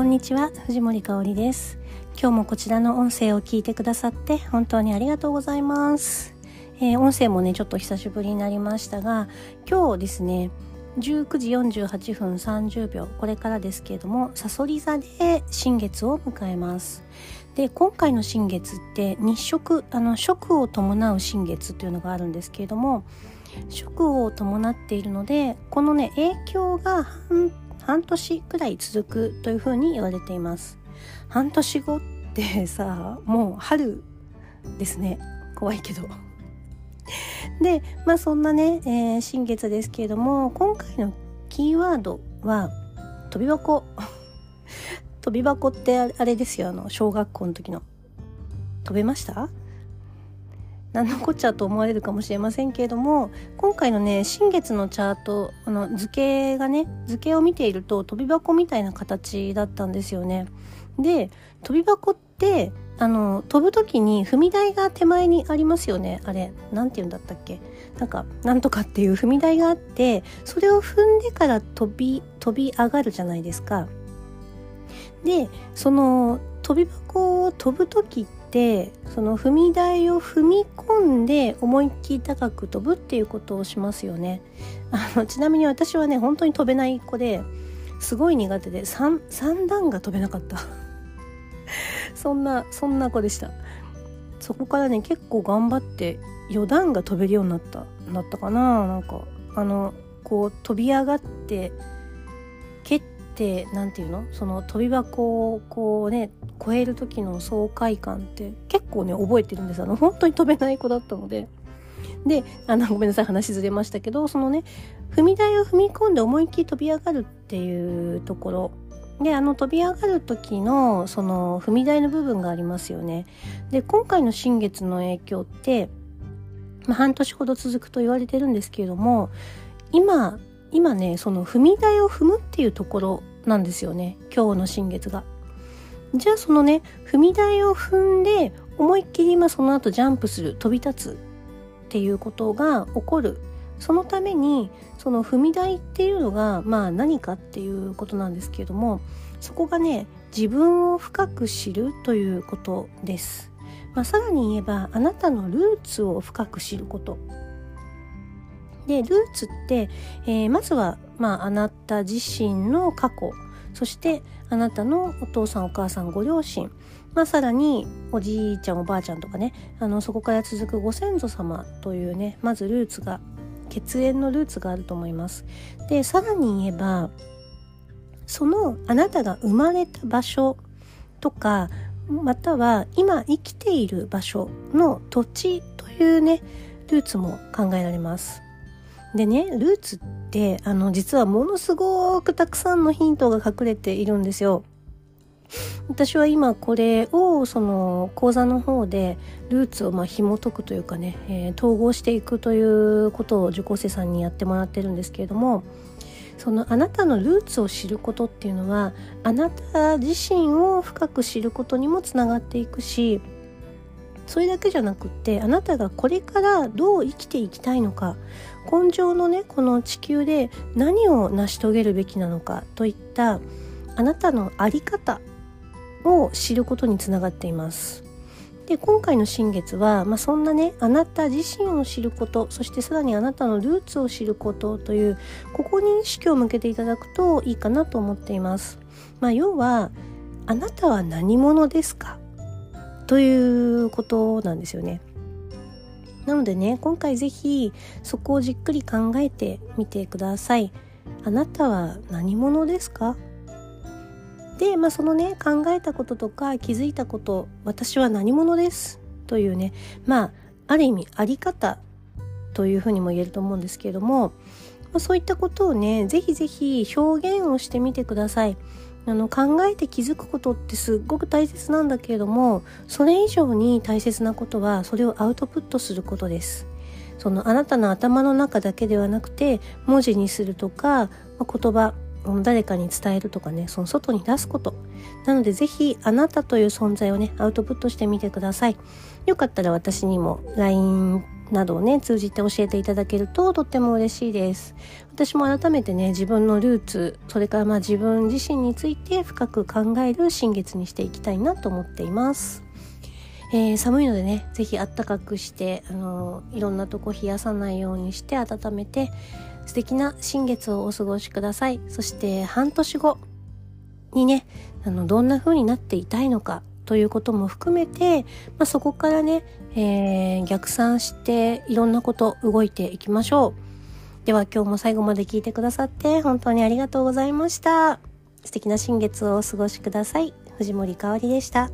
こんにちは藤森香里です。今日もこちらの音声を聞いてくださって本当にありがとうございます、えー音声もねちょっと久しぶりになりましたが今日ですね19時48分30秒これからですけれどもさそり座で新月を迎えます。で今回の新月って日食あの食を伴う新月というのがあるんですけれども食を伴っているのでこのね影響が半半年くらい続くというふうに言われています。半年後ってさもう春ですね。怖いけど。でまあそんなね、えー新月ですけれども今回のキーワードは飛び箱。飛び箱ってあれですよあの小学校の時の。飛べました？何のこっちゃと思われるかもしれませんけれども今回のね新月のチャートあの図形がね図形を見ていると飛び箱みたいな形だったんですよね。で飛び箱ってあの飛ぶ時に踏み台が手前にありますよねあれなんて言うんだったっけ？なんかなんとかっていう踏み台があってそれを踏んでから飛び飛び上がるじゃないですか。でその飛び箱を飛ぶ時ってその踏み台を踏み込んで思いっきり高く飛ぶっていうことをしますよね。あのちなみに私はね本当に飛べない子ですごい苦手で 3, 3段が飛べなかった。そんなそんな子でした。そこからね結構頑張って4段が飛べるようになったなったかな。なんかあのこう飛び上がって蹴ってなんていうの？その飛び箱をこうね超える時の爽快感って結構ね覚えてるんです。あの本当に飛べない子だったので。であのごめんなさい話ずれましたけどそのね踏み台を踏み込んで思いっきり飛び上がるっていうところ。であの飛び上がる時のその踏み台の部分がありますよね。で今回の新月の影響って、まあ、半年ほど続くと言われてるんですけれども今今ねその踏み台を踏むっていうところなんですよね。今日の新月が。じゃあそのね踏み台を踏んで思いっきり今その後ジャンプする飛び立つっていうことが起こる。そのためにその踏み台っていうのがまあ何かっていうことなんですけれどもそこがね自分を深く知るということです、まあ、さらに言えばあなたのルーツを深く知ること。でルーツって、えーまずは、まあ、あなた自身の過去。そしてあなたのお父さんお母さんご両親まあ、さらにおじいちゃんおばあちゃんとかねあのそこから続くご先祖様というねまずルーツが血縁のルーツがあると思います。でさらに言えばそのあなたが生まれた場所とかまたは今生きている場所の土地というねルーツも考えられます。でねルーツってあの実はものすごくたくさんのヒントが隠れているんですよ。私は今これをその講座の方でルーツをまあ紐解くというかね、えー統合していくということを受講生さんにやってもらってるんですけれどもそのあなたのルーツを知ることっていうのはあなた自身を深く知ることにもつながっていくしそれだけじゃなくってあなたがこれからどう生きていきたいのか根性のねこの地球で何を成し遂げるべきなのかといったあなたの在り方を知ることにつながっています。で今回の新月は、まあ、そんなねあなた自身を知ることそしてさらにあなたのルーツを知ることというここに意識を向けていただくといいかなと思っています。まあ、要はあなたは何者ですか？ということなんですよね。なのでね今回ぜひそこをじっくり考えてみてください。あなたは何者ですか？で、まあ、そのね考えたこととか気づいたこと私は何者です？というねまあある意味あり方というふうにも言えると思うんですけれども、まあ、そういったことをねぜひぜひ表現をしてみてください。あの考えて気づくことってすっごく大切なんだけれどもそれ以上に大切なことはそれをアウトプットすることです。そのあなたの頭の中だけではなくて文字にするとか、言葉誰かに伝えるとかねその外に出すことなのでぜひあなたという存在をねアウトプットしてみてくださいよかったら私にも LINE などをね通じて教えていただけるととっても嬉しいです。私も改めてね自分のルーツそれからまあ自分自身について深く考える新月にしていきたいなと思っています。えー、寒いのでね是非あったかくしてあのいろんなとこ冷やさないようにして温めて素敵な新月をお過ごしください。そして半年後にねあのどんな風になっていたいのかということも含めて、まあ、そこからね、えー、逆算していろんなこと動いていきましょう。では今日も最後まで聞いてくださって本当にありがとうございました。素敵な新月をお過ごしください。藤森かおりでした。